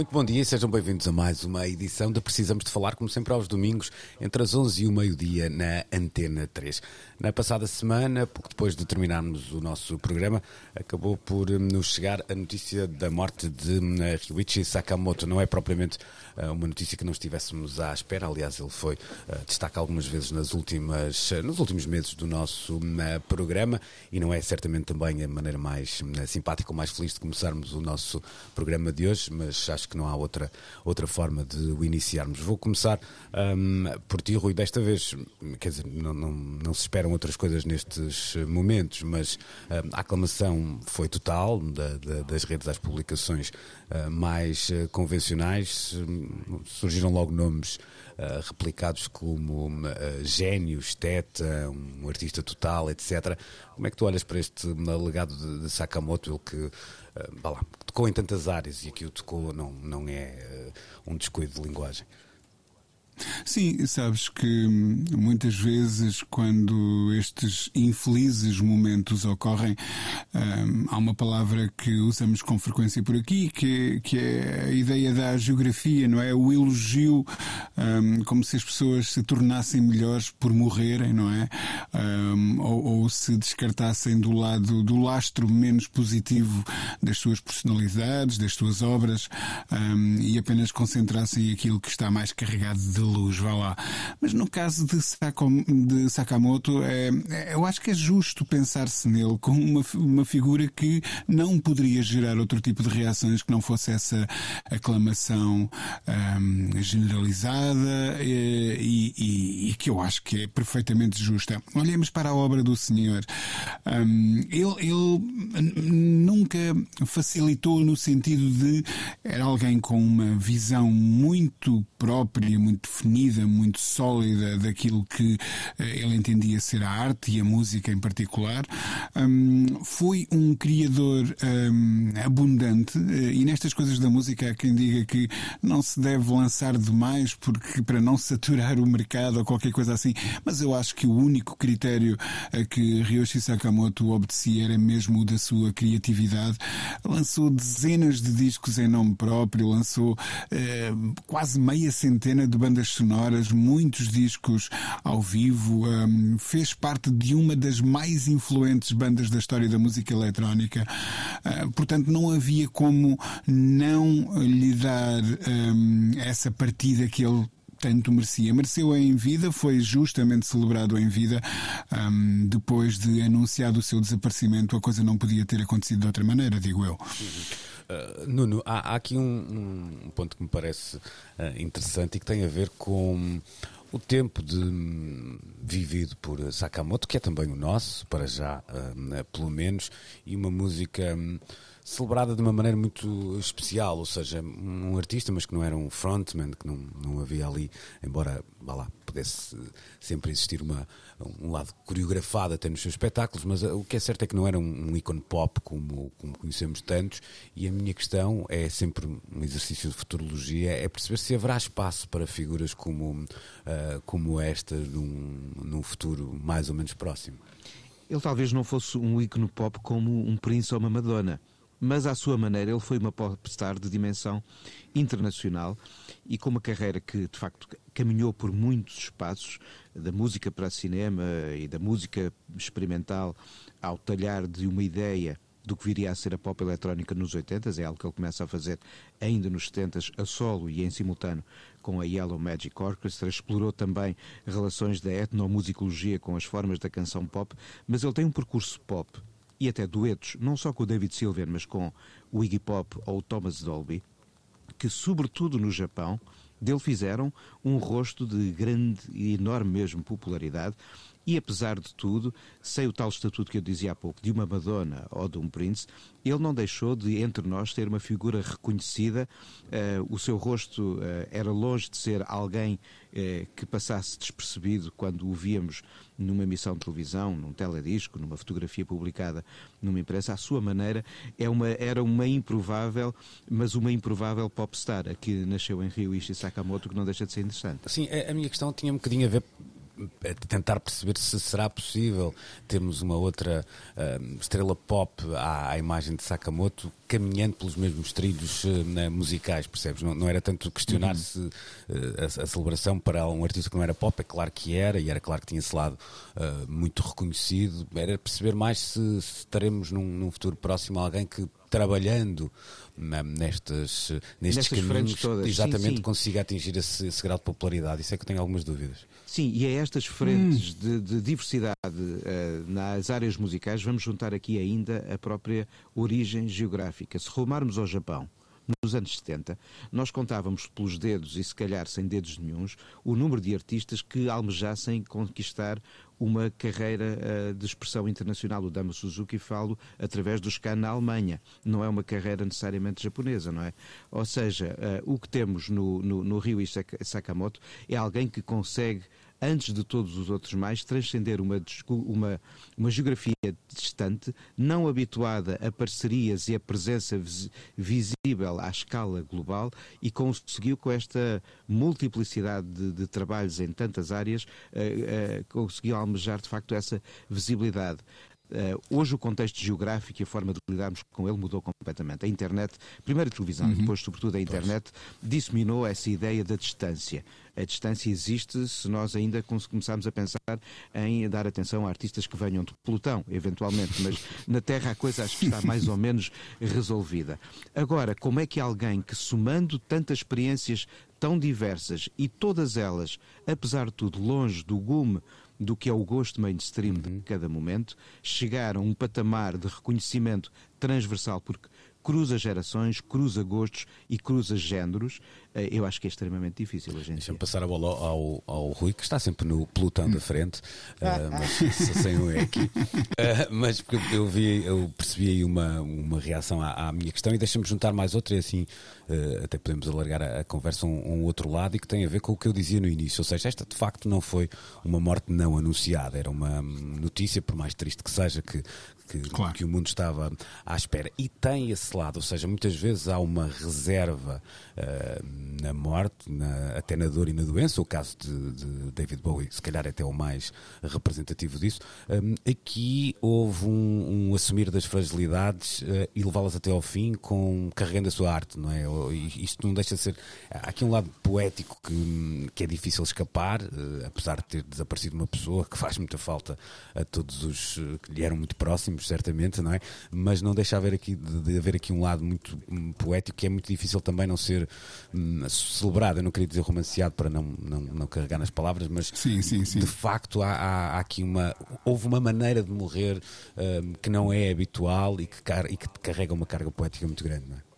Muito bom dia e sejam bem-vindos a mais uma edição de Precisamos de Falar, como sempre aos domingos, entre as 11 e o meio-dia na Antena 3. Na passada semana, pouco depois de terminarmos o nosso programa, acabou por hum, nos chegar a notícia da morte de hum, Ryuichi Sakamoto. Não é propriamente uh, uma notícia que não estivéssemos à espera, aliás, ele foi uh, destaque algumas vezes nas últimas, uh, nos últimos meses do nosso hum, programa e não é certamente também a maneira mais simpática ou mais feliz de começarmos o nosso programa de hoje, mas acho que não há outra, outra forma de o iniciarmos. Vou começar um, por ti, Rui, desta vez, quer dizer, não, não, não, se esperam outras coisas nestes momentos, mas um, a aclamação foi total da, da, das redes às publicações uh, mais uh, convencionais, surgiram logo nomes uh, replicados como uh, gênio, esteta, um artista total, etc. Como é que tu olhas para este legado de, de Sakamoto, ele que uh, lá, tocou em tantas áreas e aqui o tocou não, não é uh, um descuido de linguagem? Sim, sabes que hum, muitas vezes quando estes infelizes momentos ocorrem, hum, há uma palavra que usamos com frequência por aqui, que, que é a ideia da geografia, não é? O elogio, hum, como se as pessoas se tornassem melhores por morrerem, não é? Ou, ou, se descartassem do lado do lastro menos positivo das suas personalidades, das suas obras, e apenas concentrassem aquilo que está mais carregado de luz, vá lá. Mas no caso de, de Sakamoto, é, é, eu acho que é justo pensar-se nele como uma, uma figura que não poderia gerar outro tipo de reações que não fosse essa aclamação um, generalizada e, e, e, que eu acho que é perfeitamente justa. Olhemos para a obra do senhor. Um, ele, ele nunca facilitou no sentido de era alguém com uma visão muito própria, muito definida, muito sólida daquilo que eh, ele entendia ser a arte e a música em particular. Um, foi um criador um, abundante eh, e nestas coisas da música há quem diga que não se deve lançar demais porque para não saturar o mercado ou qualquer coisa assim, mas eu acho que o único critério a que Ryoshi Sakamoto obedecia era mesmo o da sua criatividade. Lançou dezenas de discos em nome próprio, lançou eh, quase meia centena de bandas sonoras, muitos discos ao vivo, um, fez parte de uma das mais influentes bandas da história da música eletrónica. Uh, portanto, não havia como não lhe dar um, essa partida que ele tanto merecia. Mereceu em vida, foi justamente celebrado em vida. Um, depois de anunciado o seu desaparecimento, a coisa não podia ter acontecido de outra maneira, digo eu. Uh, Nuno, há, há aqui um, um, ponto que me parece uh, interessante e que tem a ver com o tempo de vivido por Sakamoto, que é também o nosso, para já, uh, pelo menos, e uma música. Um, celebrada de uma maneira muito especial, ou seja, um artista, mas que não era um frontman, que não, não havia ali, embora vá lá, pudesse sempre existir uma, um lado coreografado até nos seus espetáculos, mas o que é certo é que não era um, um ícone pop como, como conhecemos tantos, e a minha questão é sempre um exercício de futurologia, é perceber se haverá espaço para figuras como, uh, como esta num, num futuro mais ou menos próximo. Ele talvez não fosse um ícone pop como um Prince ou uma Madonna, mas à sua maneira ele foi uma popstar de dimensão internacional e com uma carreira que de facto caminhou por muitos espaços, da música para cinema e da música experimental ao talhar de uma ideia do que viria a ser a pop eletrónica nos 80 é algo que ele começa a fazer ainda nos 70 a solo e em simultâneo com a Yellow Magic Orchestra, explorou também relações da etnomusicologia com as formas da canção pop, mas ele tem um percurso pop e até duetos, não só com o David Sylvian, mas com o Iggy Pop ou o Thomas Dolby, que, sobretudo no Japão, dele fizeram um rosto de grande e enorme mesmo popularidade E apesar de tudo, sem o tal estatuto que eu dizia há pouco, de uma Madonna ou de um Prince, ele não deixou de, entre nós, ter uma figura reconhecida. Uh, o seu rosto uh, era longe de ser alguém uh, que passasse despercebido quando o víamos numa emissão de televisão, num teledisco, numa fotografia publicada numa imprensa. À sua maneira, é uma, era uma improvável, mas uma improvável popstar. Aqui nasceu em Rio Ishi Sakamoto, que não deixa de ser interessante. Sim, a minha questão tinha um bocadinho a ver tentar perceber se será possível termos uma outra uh, estrela pop à, à, imagem de Sakamoto caminhando pelos mesmos trilhos uh, musicais, percebes? Não, não, era tanto questionar uhum. se uh, a, a, celebração para um artista que não era pop, é claro que era, e era claro que tinha esse lado muito reconhecido, era perceber mais se, se estaremos num, num futuro próximo alguém que trabalhando nestas, nestes caminhos exatamente sim, sim. consiga atingir esse, esse, grau de popularidade. Isso é que eu tenho algumas dúvidas. Sim, e a estas frentes hum. de, de, diversidade uh, nas áreas musicais vamos juntar aqui ainda a própria origem geográfica. Se rumarmos ao Japão, nos anos 70, nós contávamos pelos dedos, e se calhar sem dedos nenhums, o número de artistas que almejassem conquistar uma carreira uh, de expressão internacional. O Dama Suzuki falo através do Scan na Alemanha. Não é uma carreira necessariamente japonesa, não é? Ou seja, uh, o que temos no, no, no Rio Sakamoto é alguém que consegue antes de todos os outros mais, transcender uma, uma, uma geografia distante, não habituada a parcerias e a presença visível à escala global e conseguiu com esta multiplicidade de, de trabalhos em tantas áreas, uh, uh, conseguiu almejar de facto essa visibilidade. Uh, hoje o contexto geográfico e a forma de lidarmos com ele mudou completamente. A internet, primeiro a televisão, uhum. depois sobretudo a internet, disseminou essa ideia da distância. A distância existe se nós ainda começarmos a pensar em dar atenção a artistas que venham de pelotão, eventualmente, mas na Terra a coisa acho que está mais ou menos resolvida. Agora, como é que alguém que somando tantas experiências tão diversas e todas elas, apesar de tudo, longe do gume do que é o gosto mainstream uhum. de cada momento, chegar a um patamar de reconhecimento transversal, porque cruza gerações, cruza gostos e cruza géneros, eh, eu acho que é extremamente difícil a gente. Deixa-me passar a bola ao, ao, Rui, que está sempre no pelotão da frente, uh, mas sem um é aqui. Uh, mas eu vi, eu percebi aí uma, uma reação à, à minha questão e deixa-me juntar mais outra e assim uh, até podemos alargar a, a conversa um, um, outro lado e que tem a ver com o que eu dizia no início. Ou seja, esta de facto não foi uma morte não anunciada, era uma notícia, por mais triste que seja, que, que, claro. que o mundo estava à espera. E tem esse lado, ou seja, muitas vezes há uma reserva uh, na morte, na, até na dor e na doença. O caso de, de, David Bowie, se calhar até o mais representativo disso. Um, aqui houve um, um, assumir das fragilidades uh, e levá-las até ao fim com carregando a sua arte, não é? Isto não deixa de ser. Há aqui um lado poético que, que é difícil escapar, uh, apesar de ter desaparecido uma pessoa que faz muita falta a todos os que lhe eram muito próximos certamente, não é? Mas não deixa haver aqui, de, de haver aqui um lado muito um, poético que é muito difícil também não ser um, celebrado. Eu não queria dizer romanceado para não, não, não carregar nas palavras, mas sim, sim, sim. de facto há, há, há, aqui uma. Houve uma maneira de morrer um, que não é habitual e que, e que carrega uma carga poética muito grande, não é?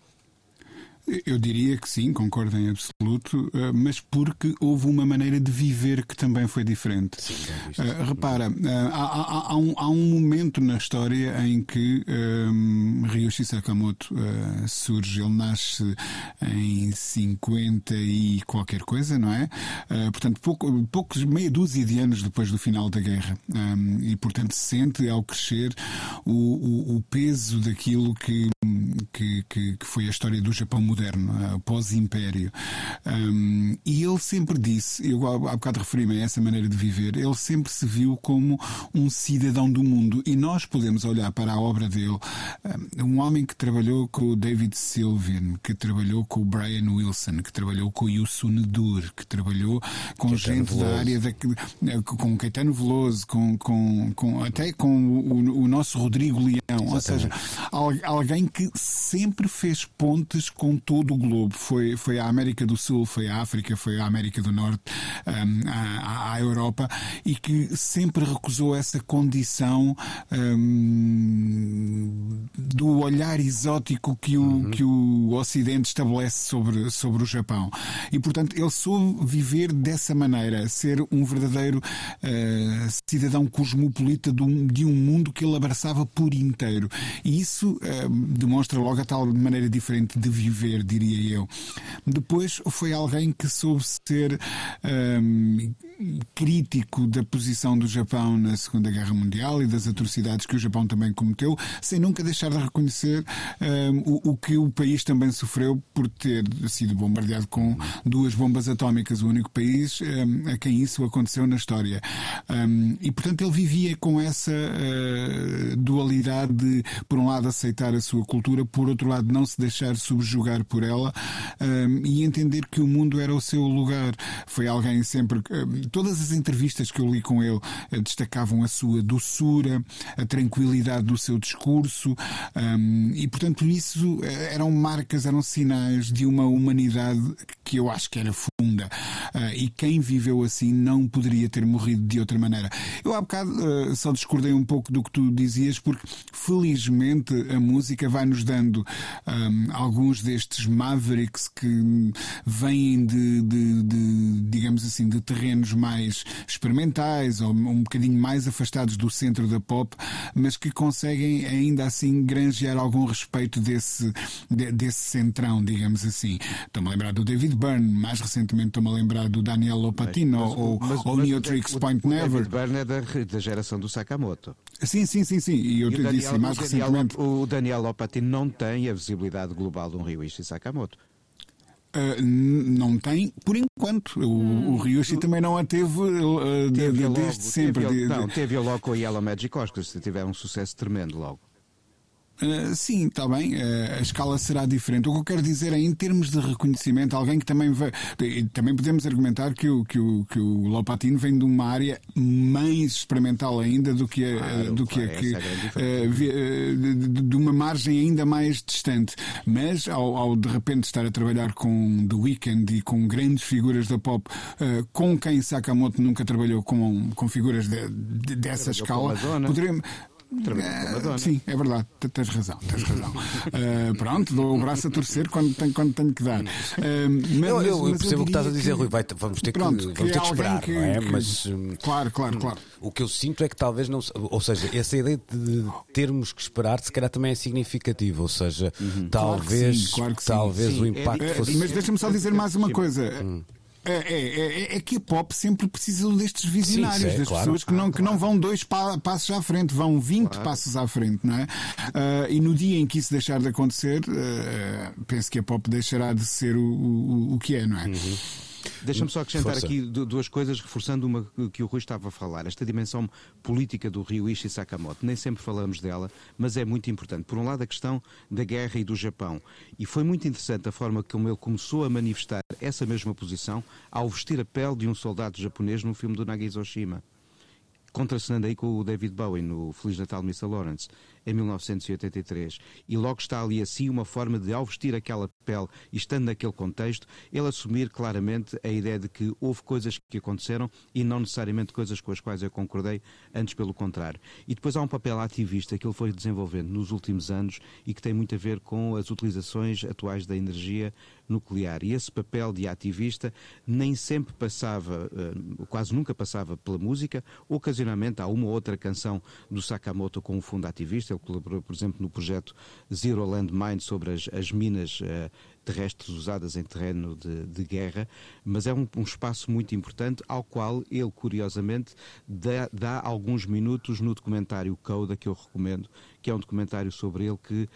Eu diria que sim, concordo em absoluto, eh, mas porque houve uma maneira de viver que também foi diferente. Sim, uh, repara, uh, há, há, há, um, há, um, momento na história em que um, Ryoshi Sakamoto uh, surge, ele nasce em 50 e qualquer coisa, não é? portanto, pouco, poucos, meia dúzia de anos depois do final da guerra. Um, e, portanto, sente ao crescer o, o, o peso daquilo que, que, que, que foi a história do Japão moderno, uh, pós-império. Um, e ele sempre disse, eu há bocado referi-me a essa maneira de viver, ele sempre se viu como um cidadão do mundo. E nós podemos olhar para a obra dele, um homem que trabalhou com o David Sylvian, que trabalhou com o Brian Wilson, que trabalhou com o Yusun Dur, que trabalhou com Caetano gente Veloso. da área da, com Caetano Veloso, com, com, com até com o, o, nosso Rodrigo Leão, Exatamente. ou seja, alguém que sempre fez pontes com todo o globo. Foi, foi a América do Sul, foi a África, foi a América do Norte, um, a, a, Europa, e que sempre recusou essa condição um, do olhar exótico que o, uhum. que o Ocidente estabelece sobre, sobre o Japão. E, portanto, ele soube viver dessa maneira, ser um verdadeiro uh, cidadão cosmopolita de um, de um, mundo que ele abraçava por inteiro. E isso uh, demonstra logo a tal maneira diferente de viver, diria eu. Depois foi alguém que soube ser um, crítico da posição do Japão na Segunda Guerra Mundial e das atrocidades que o Japão também cometeu, sem nunca deixar de reconhecer um, o, o, que o país também sofreu por ter sido bombardeado com duas bombas atómicas, o único país um, a quem isso aconteceu na história. Um, e, portanto, ele vivia com essa uh, dualidade de, por um lado, aceitar a sua cultura, por outro lado, não se deixar subjugar por ela e entender que o mundo era o seu lugar. Foi alguém sempre. todas as entrevistas que eu li com ele uh, destacavam a sua doçura, a tranquilidade do seu discurso, um, e portanto isso eh, eram marcas, eram sinais de uma humanidade que eu acho que era funda. Uh, e quem viveu assim não poderia ter morrido de outra maneira. Eu há bocado uh, só discordei um pouco do que tu dizias, porque felizmente a música vai nos dando um, alguns destes mavericks que vêm de, de, de, digamos assim, de terrenos mais experimentais ou um bocadinho mais afastados do centro da pop, mas que conseguem ainda assim granjear algum respeito desse, desse centrão, digamos assim. Estou-me a lembrar do David Byrne, mais recentemente estou-me a lembrar do Daniel Lopatino mas, ou, mas, ou Neotrix Point o, Never. David Byrne é da, da geração do Sakamoto. Sim, sim, sim, sim. E eu e te Daniel, disse mais o Daniel, recentemente. O Daniel Lopatino não tem a visibilidade global de um Ryuichi Sakamoto. Uh, não tem, por enquanto. O, hum. o Ryushi também não a teve, uh, teve de, logo, desde sempre. Teve, não, teve logo com a Yellow Magic Oscars, tiveram um sucesso tremendo logo. Uh, sim, está bem, uh, a escala será diferente. O que eu quero dizer é, em termos de reconhecimento, alguém que também vai. Também podemos argumentar que o, que o, que o Lopatino vem de uma área mais experimental ainda do que a, claro, do que, a, que é uh, de, de, uma margem ainda mais distante. Mas ao, ao, de repente estar a trabalhar com The Weeknd e com grandes figuras da pop, com quem Sakamoto nunca trabalhou com, com figuras de, de, dessa escala, poderemos. Uh, sim, é verdade, tens razão, tens razão. Uh, pronto, dou o braço a torcer quando tenho, quando tenho que dar. Uh, mas, eu, eu, mas percebo o que estás a dizer, que, Rui, vai, vamos ter pronto, que, vamos ter que esperar, que, não é? Que, mas, claro, claro, claro. O que eu sinto é que talvez não. Ou seja, essa ideia de termos que esperar, se calhar também é significativa. Ou seja, uhum. talvez, claro sim, claro talvez sim. o impacto é, fosse. Mas deixa-me só dizer mais uma coisa. Hum. É, é, é, é, que a pop sempre precisa destes visionários, Sim, é, das claro, pessoas que não, que não vão dois pa passos à frente, vão 20 claro. passos à frente, não é? Uh, e no dia em que isso deixar de acontecer, uh, penso que a pop deixará de ser o, o, o que é, não é? Uhum. Deixa-me só acrescentar Força. aqui duas coisas, reforçando uma que o Rui estava a falar. Esta dimensão política do Ryuichi Sakamoto. Nem sempre falamos dela, mas é muito importante. Por um lado, a questão da guerra e do Japão. E foi muito interessante a forma como ele começou a manifestar essa mesma posição ao vestir a pele de um soldado japonês no filme do Nagizoshima contracenando aí com o David Bowie no Feliz Natal Mr. Lawrence em 1983. E logo está ali assim uma forma de, ao vestir aquela pele estando naquele contexto, ele assumir claramente a ideia de que houve coisas que aconteceram e não necessariamente coisas com as quais eu concordei, antes pelo contrário. E depois há um papel ativista que ele foi desenvolvendo nos últimos anos e que tem muito a ver com as utilizações atuais da energia nuclear. E esse papel de ativista nem sempre passava, eh, quase nunca passava pela música, ocasionalmente há uma ou outra canção do Sakamoto com um fundo ativista, ele colaborou, por exemplo, no projeto Zero Land Mine sobre as, as minas uh, terrestres usadas em terreno de, de guerra, mas é um, um, espaço muito importante ao qual ele, curiosamente, dá, dá, alguns minutos no documentário Coda, que eu recomendo, que é um documentário sobre ele que uh,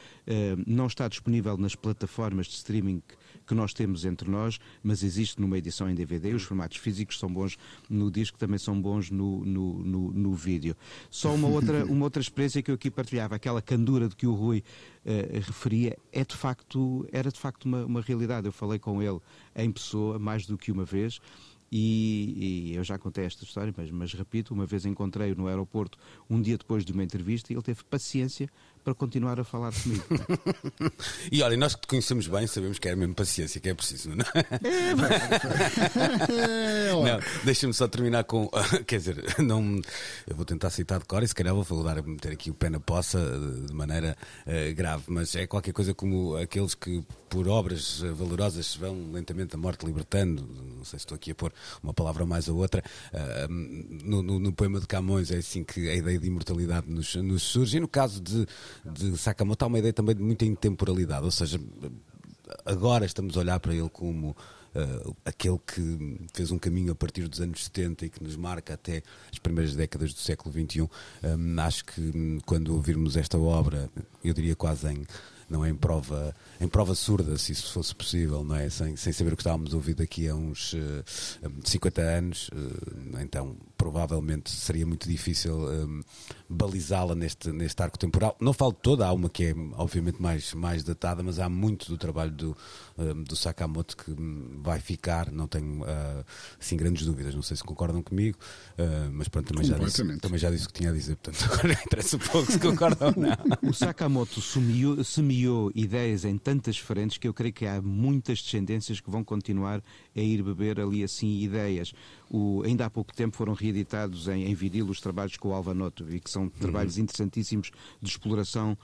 não está disponível nas plataformas de streaming que nós temos entre nós, mas existe numa edição em DVD. Os formatos físicos são bons no disco, também são bons no, no, no, no vídeo. Só uma outra, uma outra experiência que eu aqui partilhava, aquela candura de que o Rui uh, referia, é de facto, era de facto uma, uma realidade. Eu falei com ele em pessoa mais do que uma vez. E, e, eu já contei esta história, mas, mas repito, uma vez encontrei-o no aeroporto, um dia depois de uma entrevista, e ele teve paciência para continuar a falar comigo. e olha, nós que te conhecemos bem, sabemos que é mesmo paciência que é preciso, não é? É, não, deixa-me só terminar com. Quer dizer, não, eu vou tentar citar de cor e se calhar vou falar, meter aqui o pé na poça de maneira uh, grave, mas é qualquer coisa como aqueles que por obras valorosas vão lentamente a morte libertando. Não sei se estou aqui a pôr uma palavra mais ou outra. Uh, no, no, no, poema de Camões é assim que a ideia de imortalidade nos, nos surge. E no caso de, de Sakamoto há uma ideia também de muita intemporalidade, ou seja, agora estamos a olhar para ele como uh, aquele que fez um caminho a partir dos anos 70 e que nos marca até as primeiras décadas do século XXI. Um, acho que hum, quando ouvirmos esta obra, eu diria quase em não é em prova, em prova surda, se isso fosse possível, não é? Sem, sem saber o que estávamos a ouvir daqui a uns uh, eh, 50 anos, uh, então provavelmente seria muito difícil um, balizá-la neste, neste arco temporal. Não falo toda, há uma que é obviamente mais, mais datada, mas há muito do trabalho do, um, do Sakamoto que vai ficar, não tenho uh, assim grandes dúvidas. Não sei se concordam comigo, uh, mas pronto, também já, disse, também já disse o que tinha a dizer, portanto agora interessa um pouco se concordam ou não. O Sakamoto semeou, semeou ideias em tantas frentes que eu creio que há muitas descendências que vão continuar a ir beber ali assim ideias. O, ainda há pouco tempo foram reeditados em, em os trabalhos com o Alvanoto e que são trabalhos uhum. interessantíssimos de exploração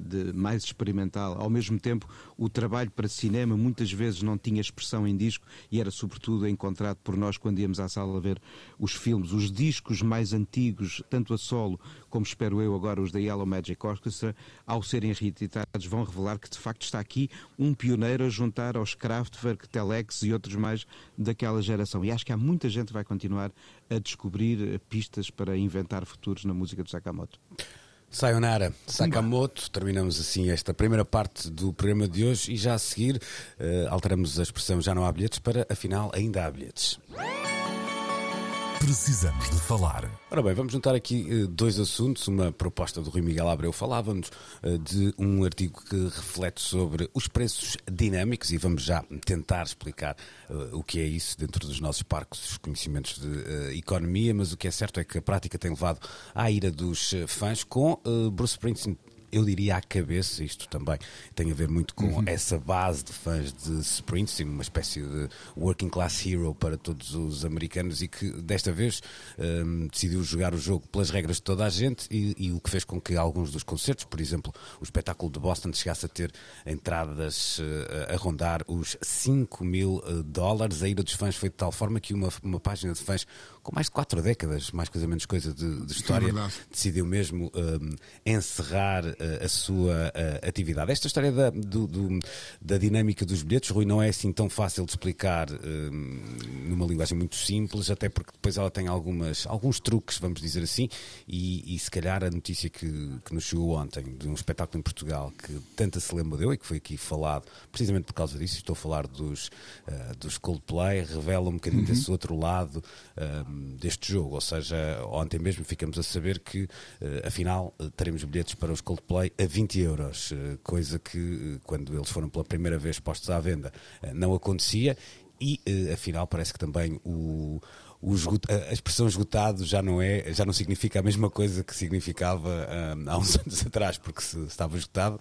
de, mais experimental. Ao mesmo tempo, o trabalho para cinema muitas vezes não tinha expressão em disco e era sobretudo encontrado por nós quando íamos à sala ver os filmes. Os discos mais antigos, tanto a solo como espero eu agora os da Yellow Magic Orchestra, ao serem reeditados, vão revelar que de facto está aqui um pioneiro a juntar aos Kraftwerk, Telex e outros mais daquela geração. E acho que há muita gente que vai continuar a descobrir pistas para inventar futuros na música do Sakamoto. Sayonara Sakamoto, terminamos assim esta primeira parte do programa de hoje e já a seguir uh, alteramos a expressão já não há bilhetes para afinal ainda há bilhetes. Precisamos de falar. Ora bem, vamos juntar aqui uh, dois assuntos. Uma proposta do Rui Miguel Abreu falava-nos uh, de um artigo que reflete sobre os preços dinâmicos e vamos já tentar explicar uh, o que é isso dentro dos nossos parcos conhecimentos de economia, mas o que é certo é que a prática tem levado à ira dos fãs com Bruce Springsteen eu diria à cabeça, isto também tem a ver muito com uhum. essa base de fãs de Springsteen, uma espécie de working class hero para todos os americanos e que desta vez um, decidiu jogar o jogo pelas regras de toda a gente e, e, o que fez com que alguns dos concertos, por exemplo, o espetáculo de Boston chegasse a ter entradas uh, a rondar os 5 mil uh, dólares. A ira dos fãs foi de tal forma que uma, uma página de fãs com mais de quatro décadas, mais coisa menos coisa de, de história, é decidiu mesmo um, encerrar a sua atividade. Esta história da, do, do, da dinâmica dos bilhetes, Rui, não é assim tão fácil de explicar hum, numa linguagem muito simples, até porque depois ela tem algumas, alguns truques, vamos dizer assim, e, e se calhar a notícia que, que nos chegou ontem de um espetáculo em Portugal que tanta se lembra deu e que foi aqui falado precisamente por causa disso, estou a falar dos, uh, dos Coldplay, revela um bocadinho uhum. desse outro lado uh, deste jogo, ou seja, ontem mesmo ficamos a saber que uh, afinal teremos bilhetes para os Coldplay Play a 20 euros, eh, coisa que eh, quando eles foram pela primeira vez postos à venda eh, não acontecia. E afinal parece que também o, o a expressão esgotado já não é já não significa a mesma coisa que significava há uns anos atrás porque se estava esgotado.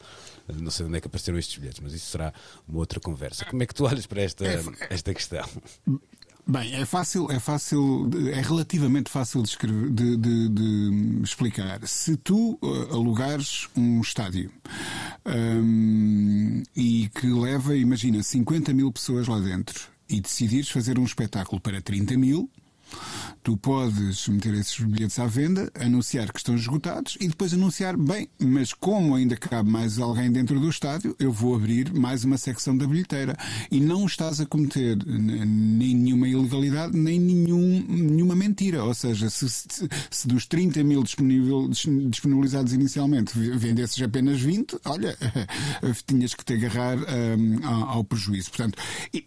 Não sei onde é que apareceram estes bilhetes mas isso será uma outra conversa. Como é que tu olhas para esta é, esta questão Bem, é fácil, é fácil, é relativamente fácil de, escrever, de, de, de explicar. Se tu uh, alugares um estádio um, e que leva, imagina, 50 mil pessoas lá dentro e decidires fazer um espetáculo para 30 mil, Tu podes meter esses bilhetes à venda, anunciar que estão esgotados e depois anunciar, bem, mas como ainda cabe mais alguém dentro do estádio, eu vou abrir mais uma secção da bilheteira. E não estás a cometer nem nenhuma ilegalidade, nem nenhum, nenhuma mentira. Ou seja, se, se, se dos 30 mil disponibilizados inicialmente vendesses apenas 20, olha, tinhas que te agarrar um, ao, ao prejuízo. Portanto,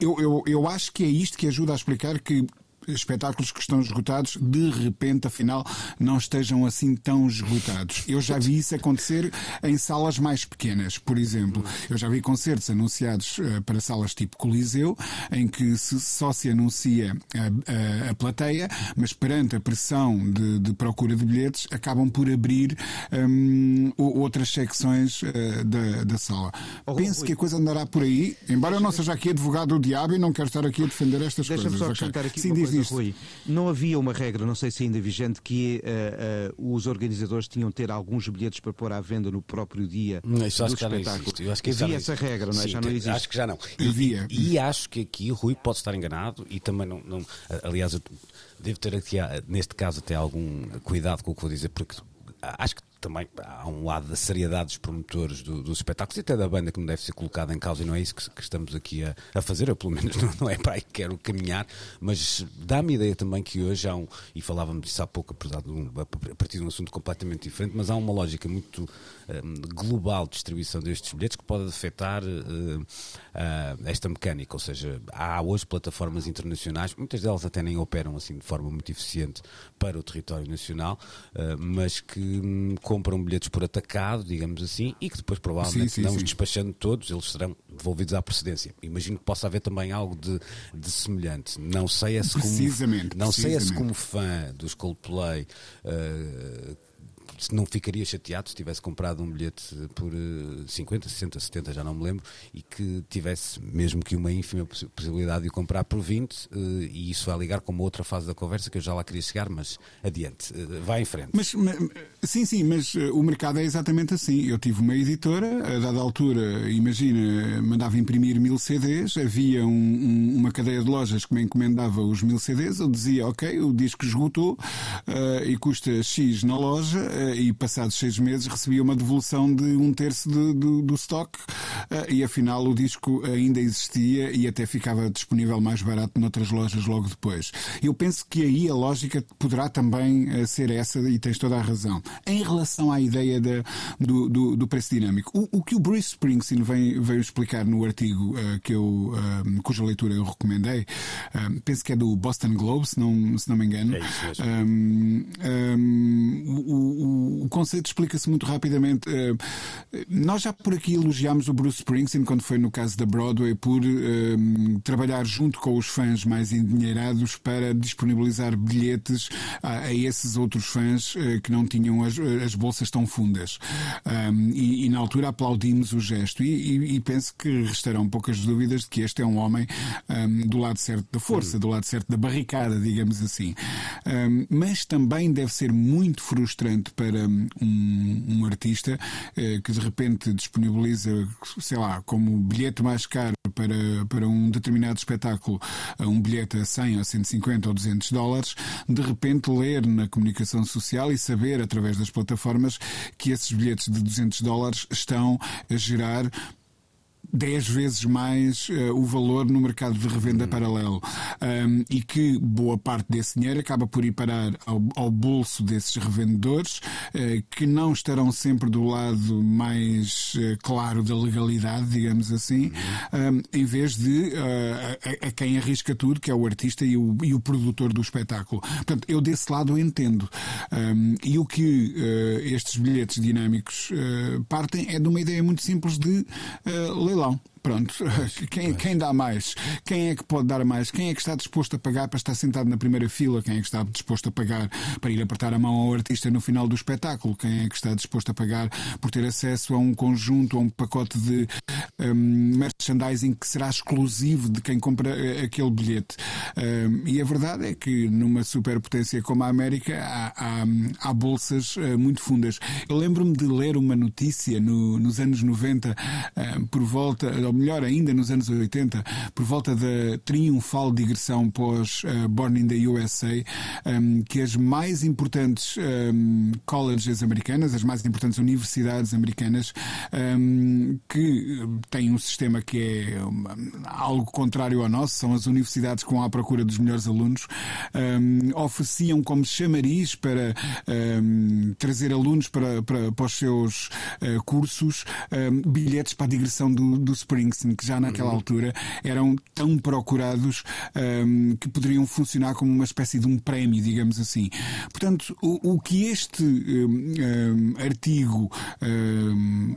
eu, eu, eu acho que é isto que ajuda a explicar que espetáculos que estão esgotados, de repente, afinal, não estejam assim tão esgotados. Eu já vi isso acontecer em salas mais pequenas, por exemplo. Eu já vi concertos anunciados uh, para salas tipo Coliseu, em que se, só se anuncia a, a, a plateia, mas perante a pressão de, de, procura de bilhetes, acabam por abrir um, outras secções uh, da, da sala. Oh, Penso que a coisa andará por aí, embora eu não seja aqui advogado do diabo e não quero estar aqui a defender estas coisas. Deixa-me só okay. aqui Sim, diz Rui. Não havia uma regra, não sei se ainda vigente, que uh, uh, os organizadores tinham de ter alguns bilhetes para pôr à venda no próprio dia não, isso do espetáculo. Eu acho que havia essa regra, não é? Sim, já não existe. Acho que já não. E, havia. E, e, acho que aqui o Rui pode estar enganado e também não. não aliás, eu devo ter aqui, neste caso, até algum cuidado com o que vou dizer, porque acho que também há um lado da seriedade dos promotores do, dos espetáculos e até da banda que não deve ser colocada em causa e não é isso que, que estamos aqui a, a, fazer, eu pelo menos não, não, é para aí que quero caminhar, mas dá-me ideia também que hoje há um, e falávamos disso há pouco, apesar de um, a partir de um assunto completamente diferente, mas há uma lógica muito um, global de distribuição destes bilhetes que pode afetar uh, uh, esta mecânica, ou seja, há hoje plataformas internacionais, muitas delas até nem operam assim de forma muito eficiente para o território nacional, uh, mas que um, compram bilhetes por atacado, digamos assim, e que depois provavelmente sim, sim, não os despachando todos, eles serão devolvidos à procedência. Imagino que possa haver também algo de, de semelhante. Não sei se como, não sei se como fã dos Coldplay uh, não ficaria chateado se tivesse comprado um bilhete por 50, 60, 70, já não me lembro, e que tivesse mesmo que uma ínfima possibilidade de comprar por 20, eh, e isso vai ligar com uma outra fase da conversa que eu já lá queria chegar, mas adiante, eh, vai em frente. Mas, sim, sim, mas eh, o mercado é exatamente assim. Eu tive uma editora, a dada altura, imagina, mandava imprimir mil CDs, havia um, um, uma cadeia de lojas que me encomendava os mil CDs, eu dizia, ok, o disco esgotou uh, e custa X na loja e passados seis meses recebia uma devolução de um terço de, de, do stock eh, e afinal o disco ainda existia e até ficava disponível mais barato noutras lojas logo depois. Eu penso que aí a lógica poderá também eh, ser essa e tens toda a razão. Em relação à ideia de, do, do, do, preço dinâmico, o, o, que o Bruce Springsteen veio, veio explicar no artigo uh, que eu, uh, cuja leitura eu recomendei, uh, penso que é do Boston Globe, se não, se não me engano. É isso mesmo. Um, um, o, o o conceito explica-se muito rapidamente. Eh, nós já por aqui elogiámos o Bruce Springsteen, quando foi no caso da Broadway, por um, eh, trabalhar junto com os fãs mais endinheirados para disponibilizar bilhetes a, a esses outros fãs uh, que não tinham as, as bolsas tão fundas. Um, e, e, na altura aplaudimos o gesto. E, e, e, penso que restarão poucas dúvidas de que este é um homem um, do lado certo da força, do lado certo da barricada, digamos assim. mas também deve ser muito frustrante para um, um artista eh, que de repente disponibiliza, sei lá, como bilhete mais caro para, para um determinado espetáculo, um bilhete a 100 ou 150 ou 200 dólares, de repente ler na comunicação social e saber através das plataformas que esses bilhetes de 200 dólares estão a gerar 10 vezes mais uh, o valor no mercado de revenda hum. paralelo um, e que boa parte desse dinheiro acaba por ir parar ao, ao bolso desses revendedores uh, que não estarão sempre do lado mais uh, claro da legalidade, digamos assim, um, em vez de a, a, quem arrisca tudo, que é o artista e o, e o produtor do espetáculo. Portanto, eu desse lado entendo. Um, e o que estes bilhetes dinâmicos partem é de uma ideia muito simples de leilão long. Pronto, quem, quem dá mais? Quem é que pode dar mais? Quem é que está disposto a pagar para estar sentado na primeira fila? Quem é que está disposto a pagar para ir apertar a mão ao artista no final do espetáculo? Quem é que está disposto a pagar por ter acesso a um conjunto, a um pacote de um, merchandising que será exclusivo de quem compra eh, aquele bilhete? Um, e a verdade é que numa superpotência como a América há, há, há bolsas uh, muito fundas. Eu lembro-me de ler uma notícia no, nos anos 90, uh, por volta melhor ainda nos anos 80, por volta da triunfal digressão pós uh, Born in the USA, um, ehm, que as mais importantes um, ehm, colleges americanas, as mais importantes universidades americanas, um, ehm, que têm um sistema que é algo contrário ao nosso, são as universidades com a procura dos melhores alunos, ofereciam como chamariz para trazer alunos para, para, para os seus uh, cursos bilhetes para a digressão do, do Spring Springsteen, que já naquela uhum. altura eram tão procurados um, que poderiam funcionar como uma espécie de um prémio, digamos assim. Portanto, o, o que este um, um, artigo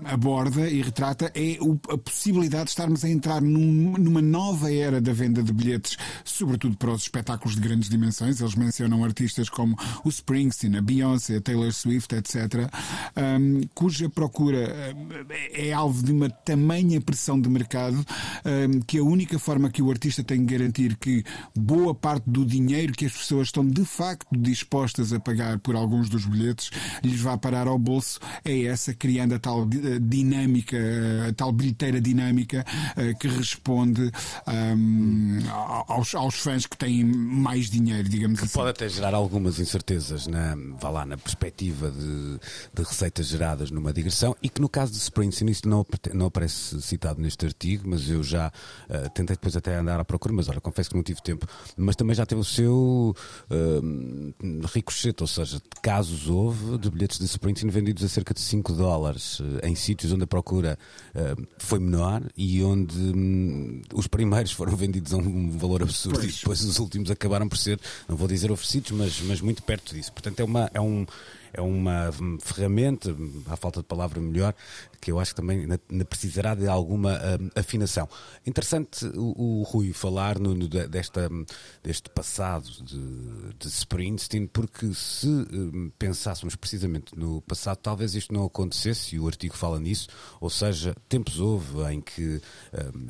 aborda e retrata é o, a possibilidade de estarmos a entrar num, numa nova era da venda de bilhetes, sobretudo para os espetáculos de grandes dimensões. Eles mencionam artistas como o Springsteen, a Beyoncé, a Taylor Swift, etc., cuja procura é alvo de uma tamanha pressão de mercado que a única forma que o artista tem de garantir que boa parte do dinheiro que as pessoas estão de facto dispostas a pagar por alguns dos bilhetes lhes vá parar ao bolso é essa, criando a tal eh, dinâmica, a tal bilheteira dinâmica eh, que responde um, aos, aos fãs que têm mais dinheiro, digamos que assim. Pode até gerar algumas incertezas na, vá lá, na perspectiva de, de receitas geradas numa digressão e que no caso de Springsteen isso não, não aparece citado neste artigo, mas eu já uh, tentei depois até andar à procura, mas olha, confesso que não tive tempo. Mas também já teve o seu uh, ricochete, ou seja, casos houve de bilhetes de Springsteen vendidos a cerca de 5 dólares uh, em sítios onde a procura uh, foi menor e onde um, os primeiros foram vendidos a um valor absurdo pois. e depois os últimos acabaram por ser, não vou dizer oferecidos, mas, mas muito perto disso. Portanto, é, uma, é um é uma ferramenta, à falta de palavra melhor, que eu acho que também precisará de alguma uh, afinação. Interessante o, o Rui falar no, no, desta, deste passado de, de Springsteen, porque se uh, pensássemos precisamente no passado, talvez isto não acontecesse, e o artigo fala nisso, ou seja, tempos houve em que uh,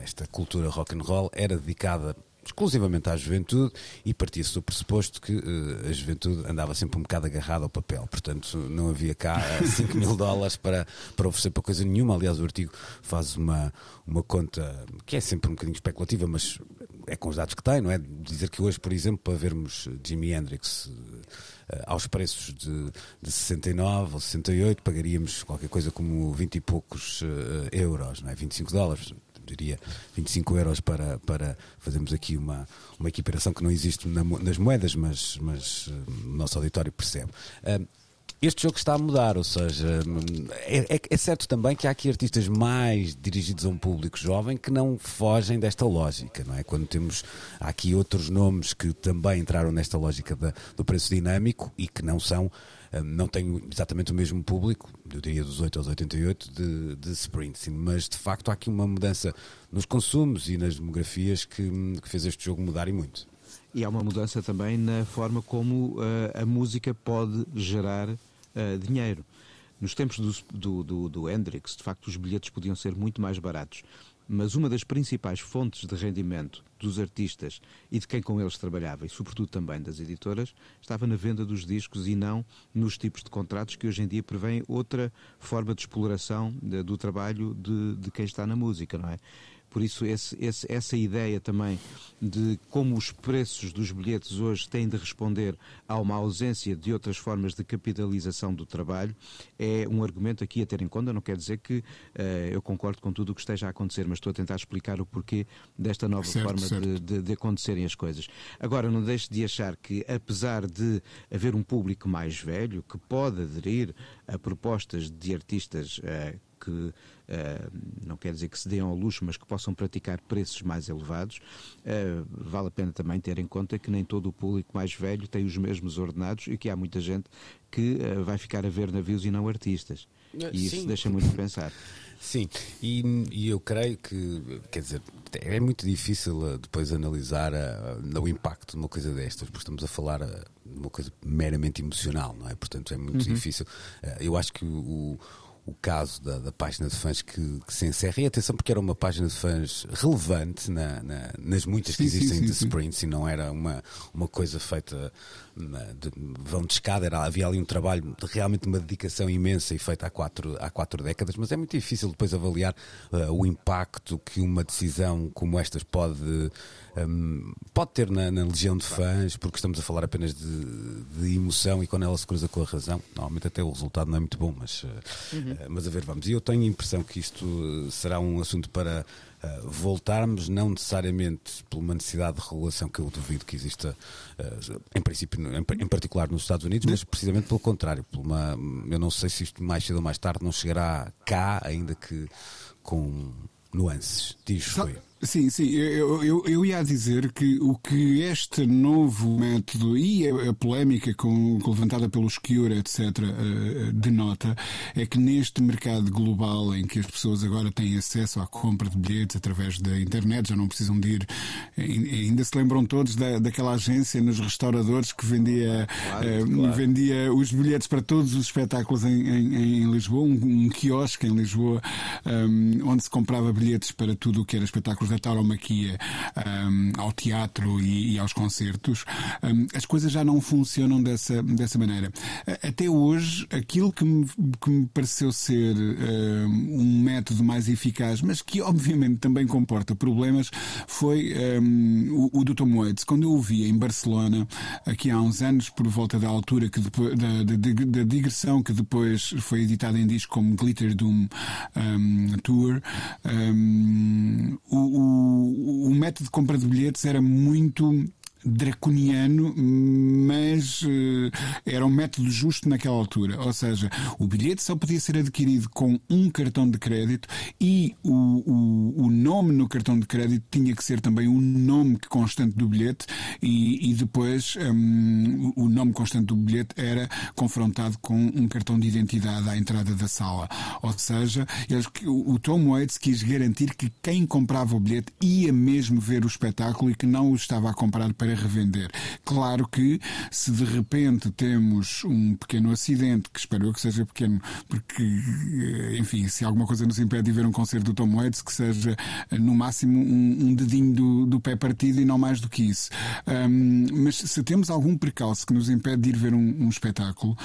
esta cultura rock and roll era dedicada exclusivamente à juventude e partia-se do pressuposto que uh, a juventude andava sempre um bocado agarrada ao papel, portanto não havia cá 5 mil dólares para, para oferecer para coisa nenhuma. Aliás, o artigo faz uma, uma conta que é sempre um bocadinho especulativa, mas é com os dados que tem, não é? Dizer que hoje, por exemplo, para vermos Jimi Hendrix uh, aos preços de, de 69 ou 68, pagaríamos qualquer coisa como 20 e poucos euros, não é? 25 dólares diria 25 euros para, para fazermos aqui uma, uma equiparação que não existe na, nas moedas, mas, mas o nosso auditório percebe. este jogo está a mudar, ou seja, é, é, é, certo também que há aqui artistas mais dirigidos a um público jovem que não fogem desta lógica, não é? Quando temos aqui outros nomes que também entraram nesta lógica da, do preço dinâmico e que não são não tenho exatamente o mesmo público, eu diria dos 8 aos 88, de, de Springsteen, mas de facto há aqui uma mudança nos consumos e nas demografias que, que fez este jogo mudar e muito. E há uma mudança também na forma como uh, a música pode gerar uh, dinheiro. Nos tempos do, do, do, do Hendrix, de facto, os bilhetes podiam ser muito mais baratos mas uma das principais fontes de rendimento dos artistas e de quem com eles trabalhava, e sobretudo também das editoras, estava na venda dos discos e não nos tipos de contratos que hoje em dia prevêem outra forma de exploração do trabalho de, de quem está na música, não é? Por isso, esse, esse, essa ideia também de como os preços dos bilhetes hoje têm de responder a uma ausência de outras formas de capitalização do trabalho é um argumento aqui a ter em conta. Não quer dizer que uh, eu concordo com tudo o que esteja a acontecer, mas estou a tentar explicar o porquê desta nova certo, forma certo. De, de, de, acontecerem as coisas. Agora, não deixe de achar que, apesar de haver um público mais velho que pode aderir a propostas de artistas uh, que não quer dizer que se deem ao luxo, mas que possam praticar preços mais elevados, uh, vale a pena também ter em conta que nem todo o público mais velho tem os mesmos ordenados e que há muita gente que uh, vai ficar a ver navios e não artistas. E Sim. isso deixa muito a pensar. Sim, e, e, eu creio que, quer dizer, é muito difícil depois analisar o impacto de uma coisa destas, porque estamos a falar de uma coisa meramente emocional, não é? Portanto, é muito uhum. difícil. eu acho que o o caso da, da página de fãs que, que, se encerra. E atenção, porque era uma página de fãs relevante na, na, nas muitas que existem sim, sim, de Sprint, e não era uma, uma coisa feita de, vão de escada. Era, havia ali um trabalho de realmente uma dedicação imensa e feita há quatro, há quatro décadas, mas é muito difícil depois avaliar uh, o impacto que uma decisão como estas pode um, pode ter na, na, legião de fãs, porque estamos a falar apenas de, de, emoção e quando ela se cruza com a razão, normalmente até o resultado não é muito bom, mas, uh, uhum. Uh, mas a ver, vamos. E eu tenho a impressão que isto será um assunto para uh, voltarmos, não necessariamente por uma necessidade de regulação que eu duvido que exista, em princípio, em, em, particular nos Estados Unidos, mas precisamente pelo contrário. Por uma, eu não sei se isto mais cedo ou mais tarde não chegará cá, ainda que com nuances. Diz, foi. Sim, sim. Eu, eu, eu, ia dizer que o que este novo método e a, a polémica com, levantada pelos Cure, etc., uh, denota é que neste mercado global em que as pessoas agora têm acesso à compra de bilhetes através da internet, já não precisam de ir. Ainda se lembram todos da, daquela agência nos restauradores que vendia, claro, uh, claro. vendia os bilhetes para todos os espetáculos em, em, em Lisboa, um, um quiosque em Lisboa, um, onde se comprava bilhetes para tudo o que era espetáculos da tauromaquia um, ao teatro e, e aos concertos, um, as coisas já não funcionam dessa, dessa maneira. Até hoje, aquilo que me, que me pareceu ser um, um método mais eficaz, mas que obviamente também comporta problemas, foi o, o Tom Waits. Quando eu o vi em Barcelona, aqui há uns anos, por volta da altura que depois, da, da, da digressão que depois foi editada em disco como Glitter Doom Tour, o, o, o método de compra de bilhetes era muito draconiano, mas uh, era um método justo naquela altura. Ou seja, o bilhete só podia ser adquirido com um cartão de crédito e o, o, o nome no cartão de crédito tinha que ser também o nome constante do bilhete e, e depois um, o nome constante do bilhete era confrontado com um cartão de identidade à entrada da sala. Ou seja, eles, o Tom Waits quis garantir que quem comprava o bilhete ia mesmo ver o espetáculo e que não o estava a comprar para revender. Claro que se de repente temos um pequeno acidente, que espero eu que seja pequeno, porque, eh, enfim, se alguma coisa nos impede de ver um concerto do Tom Waits, que seja eh, no máximo um, um dedinho do, do, pé partido e não mais do que isso. Um, mas se temos algum precalço que nos impede de ir ver um, um espetáculo,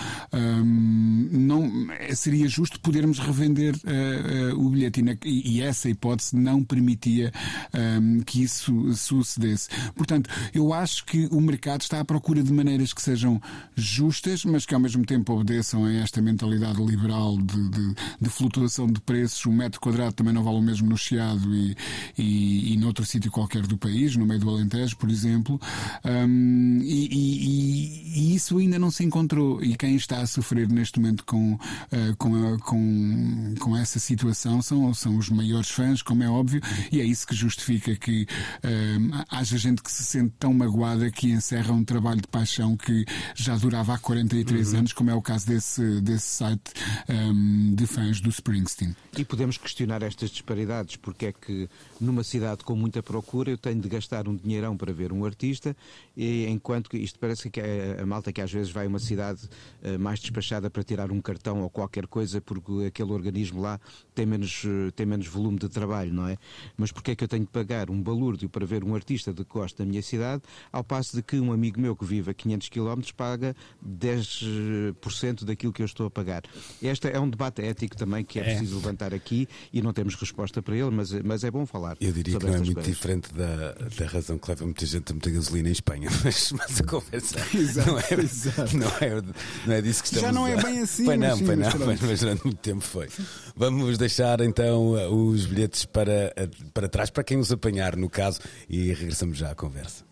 não, seria justo podermos revender uh, uh, o bilhete e, na, e, essa hipótese não permitia que isso sucedesse. Portanto, eu acho que o mercado está à procura de maneiras que sejam justas, mas que ao mesmo tempo obedeçam a esta mentalidade liberal de, de, de flutuação de preços. Um metro quadrado também não vale o mesmo no Chiado e, e, e noutro sítio qualquer do país, no meio do Alentejo, por exemplo. Um, e, e, isso ainda não se encontrou. E quem está a sofrer neste momento com, uh, com, com, com essa situação são, são os maiores fãs, como é óbvio, e é isso que justifica que uh, haja gente que se sente tão magoada que encerra um trabalho de paixão que já durava há 43 uhum. anos, como é o caso desse, desse site um, de fãs do Springsteen. E podemos questionar estas disparidades, porque é que numa cidade com muita procura eu tenho de gastar um dinheirão para ver um artista, e enquanto que isto parece que é a malta que às vezes vai a uma cidade uh, mais despachada para tirar um cartão ou qualquer coisa, porque aquele organismo lá tem menos, uh, tem menos volume de trabalho, não é? Mas porque é que eu tenho de pagar um balúrdio para ver um artista de que gosto da minha cidade, ao passo de que um amigo meu que vive a 500 km paga 10% daquilo que eu estou a pagar. Este é um debate ético também que é, é. preciso levantar aqui e não temos resposta para ele, mas, mas é bom falar. Eu diria que não é muito coisas. diferente da, da razão que leva muita gente a meter gasolina em Espanha, mas, mas a conversa exato, não, é, exato. Não, é, não é disso que estamos Já não é bem assim. Foi não, foi não, mas, mas durante muito tempo foi. Vamos deixar então os bilhetes para, para trás, para quem os apanhar, no caso, e regressamos já à conversa.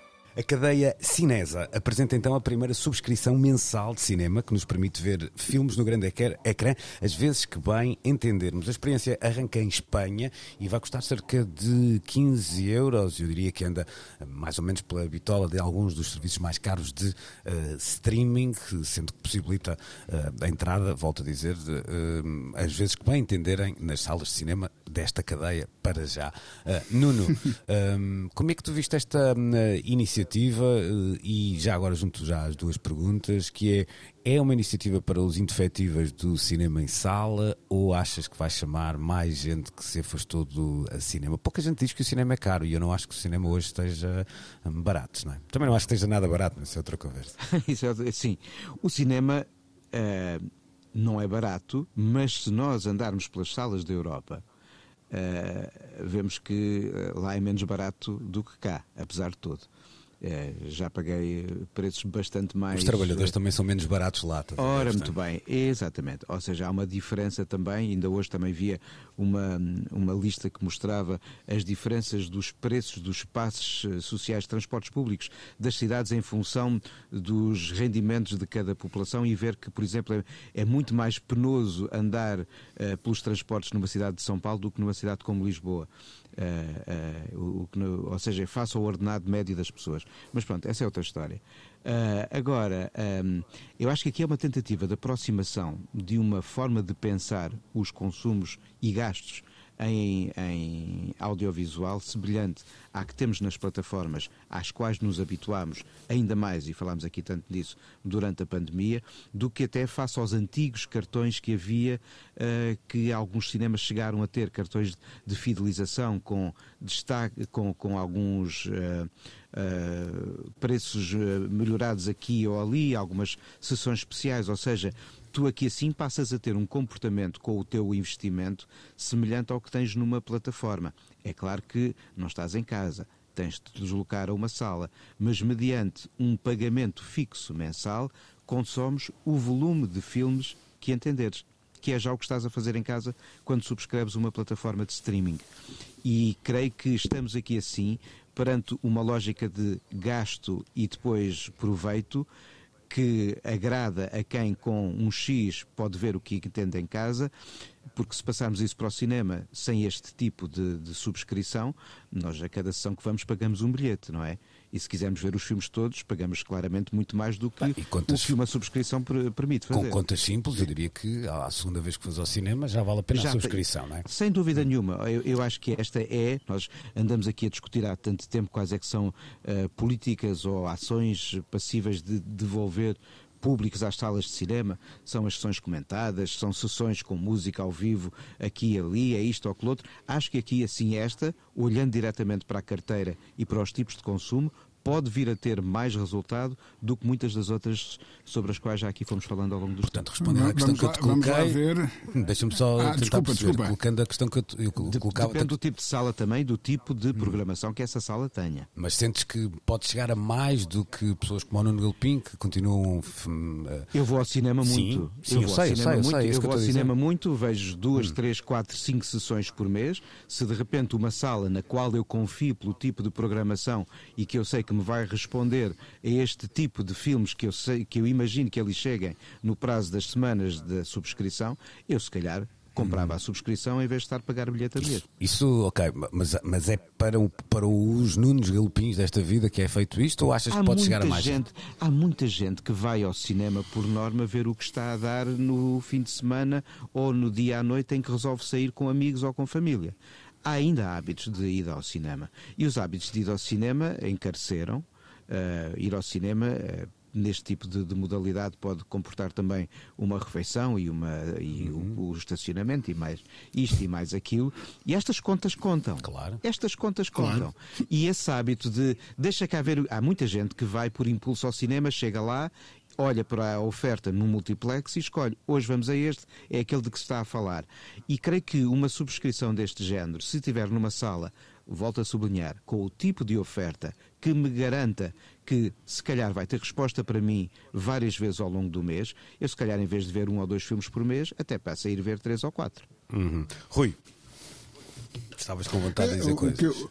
A cadeia Cinesa apresenta então a primeira subscrição mensal de cinema que nos permite ver filmes no grande ecrã, às vezes que bem entendermos. A experiência arranca em Espanha e vai custar cerca de 15 euros. Eu diria que anda mais ou menos pela bitola de alguns dos serviços mais caros de uh, streaming, sendo que possibilita uh, a entrada, volto a dizer, de, uh, às vezes que bem entenderem nas salas de cinema desta cadeia para já. Nuno, como é que tu viste esta iniciativa? Iniciativa eh, e já agora junto já às duas perguntas, que é é uma iniciativa para os indefetíveis do cinema em sala ou achas que vai chamar mais gente que se afastou do cinema? Pouca gente diz que o cinema é caro e eu não acho que o cinema hoje esteja hum, barato, não é? Também não acho que esteja nada barato, mas é outra conversa. Isso é, sim, o cinema uh, não é barato, mas se nós andarmos pelas salas da Europa, uh, vemos que lá é menos barato do que cá, apesar de tudo. É, já paguei preços bastante mais. Os trabalhadores também são menos baratos lá. Ora, muito bem, exatamente. Ou seja, há uma diferença também. Ainda hoje também via uma, uma lista que mostrava as diferenças dos preços dos passes eh, sociais de transportes públicos das cidades em função dos rendimentos de cada população e ver que, por exemplo, é, é muito mais penoso andar uh, pelos transportes numa cidade de São Paulo do que numa cidade como Lisboa. Uh, uh, o, ou seja, face ao ordenado médio das pessoas. Mas pronto, essa é outra história. Uh, agora, um, eu acho que aqui é uma tentativa de aproximação de uma forma de pensar os consumos e gastos em, em, audiovisual semelhante à que temos nas plataformas às quais nos habituámos ainda mais, e falámos aqui tanto disso durante a pandemia, do que até face aos antigos cartões que havia, uh, que alguns cinemas chegaram a ter, cartões de fidelização com destaque, com, com alguns. Uh, Uh, preços melhorados aqui ou ali, algumas sessões especiais, ou seja, tu aqui assim passas a ter um comportamento com o teu investimento semelhante ao que tens numa plataforma. É claro que não estás em casa, tens de te deslocar a uma sala, mas mediante um pagamento fixo mensal, consomes o volume de filmes que entenderes, que é já o que estás a fazer em casa quando subscreves uma plataforma de streaming. E creio que estamos aqui assim perante uma lógica de gasto e depois proveito que agrada a quem com um X pode ver o que entende em casa, porque se passarmos isso para o cinema sem este tipo de, de subscrição, nós a cada sessão que vamos pagamos um bilhete, não é? E se quisermos ver os filmes todos, pagamos claramente muito mais do que contas, o que uma subscrição permite fazer. Com contas simples, eu diria que à segunda vez que faz ao cinema já vale a pena já a subscrição, não é? Sem dúvida nenhuma. Eu, eu, acho que esta é, nós andamos aqui a discutir há tanto tempo quais é que são uh, políticas ou ações passíveis de devolver públicos às salas de cinema, são as sessões comentadas, são sessões com música ao vivo aqui e ali, é isto ou aquilo outro. Acho que aqui, assim, esta, olhando diretamente para a carteira e para os tipos de consumo, pode vir a ter mais resultado do que muitas das outras sobre as quais já aqui fomos falando ao longo do Portanto, respondendo à questão que eu te coloquei, deixa-me só ah, tentar desculpa, perceber, desculpa. colocando a questão que eu, te, eu colocava... Depende do tipo de sala também, do tipo de programação que essa sala tenha. Mas sentes que pode chegar a mais do que pessoas como o Nuno Galpim, que continuam... Uh... Eu vou ao cinema muito. Sim, sim eu, eu sei, eu sei, muito. eu sei. Eu, eu vou ao cinema muito, vejo duas, hum. três, quatro, cinco sessões por mês. Se de repente uma sala na qual eu confio pelo tipo de programação e que eu sei que que me vai responder a este tipo de filmes que eu, sei, que eu imagino que ali cheguem no prazo das semanas da subscrição, eu se calhar comprava a subscrição em vez de estar a pagar bilhete a bilhete. Isso, isso, ok, mas, mas é para, o, para os Nunes Galopins desta vida que é feito isto ou achas há que pode chegar a mais gente? Há muita gente que vai ao cinema por norma ver o que está a dar no fim de semana ou no dia à noite em que resolve sair com amigos ou com família há ainda hábitos de ida ao cinema. E os hábitos de ida ao cinema encareceram. Uh, ir ao cinema. Uh, neste tipo de, de, modalidade pode comportar também uma refeição e, uma, e uhum. o, o, estacionamento e mais isto e mais aquilo. E estas contas contam. Claro. Estas contas contam. Claro. E esse hábito de deixa cá ver. Há muita gente que vai por impulso ao cinema, chega lá olha para a oferta no multiplex e escolhe, hoje vamos a este, é aquele de que se está a falar. E creio que uma subscrição deste género, se estiver numa sala, volto a sublinhar, com o tipo de oferta que me garanta que se calhar vai ter resposta para mim várias vezes ao longo do mês, eu se calhar em vez de ver um ou dois filmes por mês, até passo a ir ver três ou quatro. Uhum. Rui, estavas com vontade de dizer é, coisas. Eh,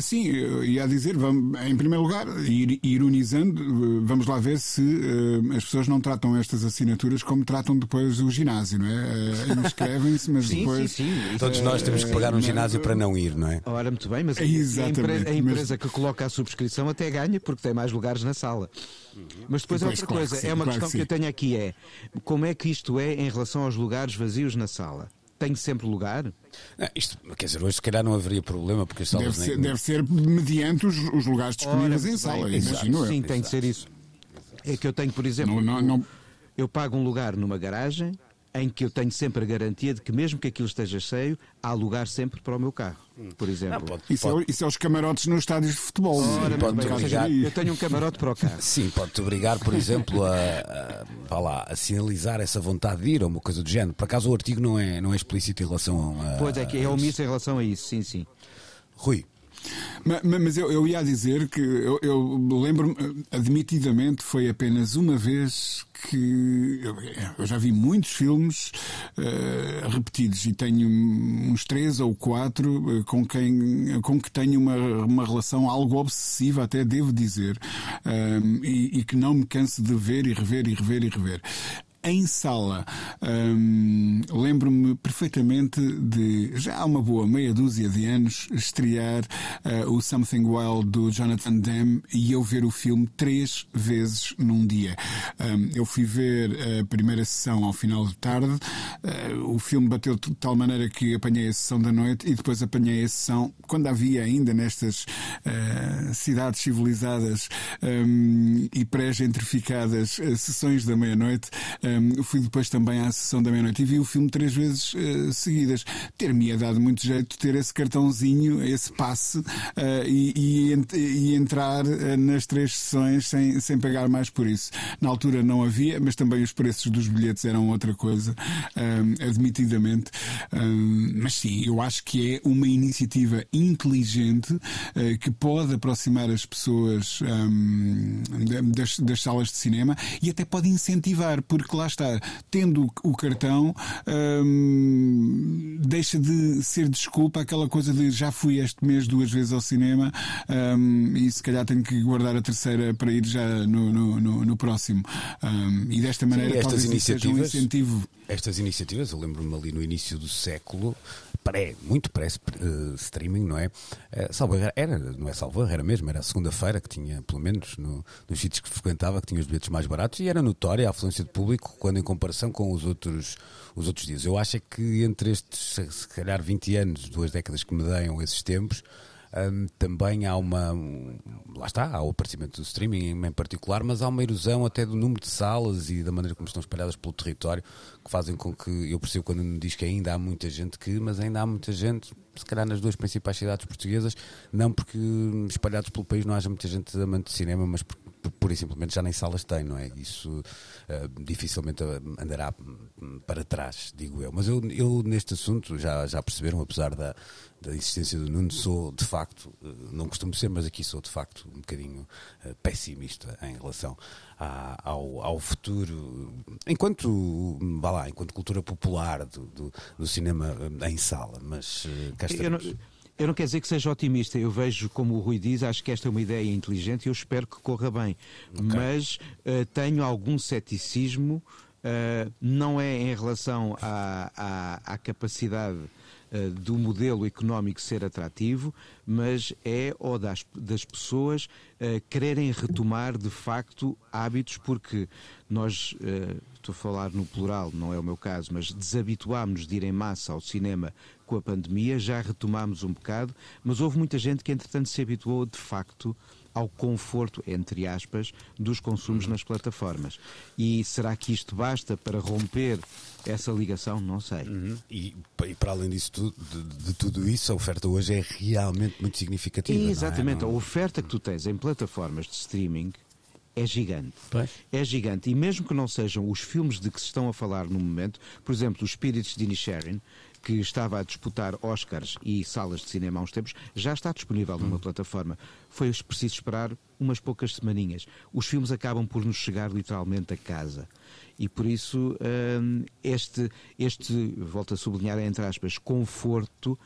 sim, eu ia dizer, vamos, em primeiro lugar, ironizando, eh, vamos lá ver se uh, as pessoas não tratam estas assinaturas como tratam depois o ginásio, não é? Uh, Inscrevem-se, mas sim, depois. Sim, sim. Todos nós temos que pagar um ginásio para não ir, não é? Ora, muito bem, mas a, empresa, a empresa que coloca a subscrição até ganha porque tem mais lugares na sala. Mas depois, é outra claro coisa, sim, é uma claro questão que, que eu tenho aqui: é como é que isto é em relação aos lugares vazios na sala? Tem sempre lugar? Não, isto, quer dizer, hoje se calhar não haveria problema, porque as salas deve, ser, nem... deve ser mediante os, os lugares disponíveis Ora, em sala, imagino Sim, tem de ser isso. É que eu tenho, por exemplo, não, não, não... eu pago um lugar numa garagem em que eu tenho sempre a garantia de que, mesmo que aquilo esteja cheio, há lugar sempre para o meu carro, por exemplo. Ah, pode, isso, pode... É, isso, É, os camarotes nos estádios de futebol. Sim, Ora, pode bem, obrigar... Eu tenho um camarote para o carro. Sim, pode-te obrigar, por exemplo, a, a, lá, a sinalizar essa vontade de ir ou uma coisa do género. Por acaso o artigo não é, não é explícito em relação a. Pois é, que é omisso em relação a isso, sim, sim. Rui, Mas, mas eu, eu, ia dizer que eu, eu lembro-me, admitidamente, foi apenas uma vez que eu, eu já vi muitos filmes uh, repetidos e tenho uns três ou quatro uh, com quem com que tenho uma, uma relação algo obsessiva, até devo dizer, uh, e, e que não me canso de ver e rever e rever e rever em sala. Um, Lembro-me perfeitamente de, já há uma boa meia dúzia de anos, estrear uh, o Something Wild do Jonathan Demme e eu ver o filme três vezes num dia. Um, eu fui ver a primeira sessão ao final de tarde, uh, o filme bateu de tal maneira que apanhei a sessão da noite e depois apanhei a sessão quando havia ainda nestas uh, cidades civilizadas um, e pré-gentrificadas sessões da meia-noite. Um, fui depois também à sessão da meia-noite e vi o filme três vezes uh, seguidas. Ter-me dado muito jeito ter esse cartãozinho, esse passe uh, e, e, e, entrar uh, nas três sessões sem, sem pagar mais por isso. Na altura não havia, mas também os preços dos bilhetes eram outra coisa, admitidamente. Mas sim, eu acho que é uma iniciativa inteligente que pode aproximar as pessoas das, das salas de cinema e até pode incentivar, porque lá está, tendo o cartão, hum, deixa de ser desculpa aquela coisa de já fui este mês duas vezes ao cinema hum, e se calhar tenho que guardar a terceira para ir já no, no, no, no próximo. Hum, e desta maneira Sim, estas iniciativas, um incentivo. Estas iniciativas, eu lembro-me ali no início do século, pré, muito pré-streaming, não é? Uh, era, não é salvo era mesmo, era segunda-feira que tinha, pelo menos no, nos sítios que frequentava, que tinha os bilhetes mais baratos e era notória a afluência de público quando em comparação com os outros, os outros dias. Eu acho é que entre estes, se calhar 20 anos, duas décadas que me deem esses tempos, também há uma. Lá está, há o aparecimento do streaming em particular, mas há uma erosão até do número de salas e da maneira como estão espalhadas pelo território que fazem com que eu percebo quando me diz que ainda há muita gente que, mas ainda há muita gente, se calhar nas duas principais cidades portuguesas, não porque espalhados pelo país não haja muita gente amante de cinema, mas porque pura e simplesmente já nem salas tem, não é? Isso uh, dificilmente andará para trás, digo eu. Mas eu, eu neste assunto, já, já perceberam, apesar da, da existência do Nuno, sou de facto, uh, não costumo ser, mas aqui sou de facto um bocadinho pessimista em relação à, ao, ao futuro, enquanto, vá lá, enquanto cultura popular do, do, do cinema em sala, mas cá estamos. Eu não quero dizer que seja otimista, eu vejo, como o Rui diz, acho que esta é uma ideia inteligente e eu espero que corra bem. Okay. Mas uh, tenho algum ceticismo, uh, não é em relação à, à, à capacidade uh, do modelo económico ser atrativo, mas é ou das, das pessoas quererem retomar de facto hábitos, porque nós, estou a falar no plural, não é o meu caso, mas desabituámos de ir em massa ao cinema com a pandemia, já retomámos um bocado, mas houve muita gente que, entretanto, se habituou de facto ao conforto, entre aspas, dos consumos nas plataformas. E será que isto basta para romper essa ligação? Não sei. Uhum. E, e, para além disso de, de, tudo isso, a oferta hoje é realmente muito significativa. É? Exatamente. Não é? não... A oferta que tu tens em plataformas de streaming é gigante. Pois. É gigante. E mesmo que não sejam os filmes de que se estão a falar no momento, por exemplo, os Spirits de Inisherin, que estava a disputar Oscars e salas de cinema há uns tempos, já está disponível numa hum. plataforma. Foi preciso esperar umas poucas semaninhas. Os filmes acabam por nos chegar literalmente a casa. E por isso, hum, este, este, volto a sublinhar, entre aspas, conforto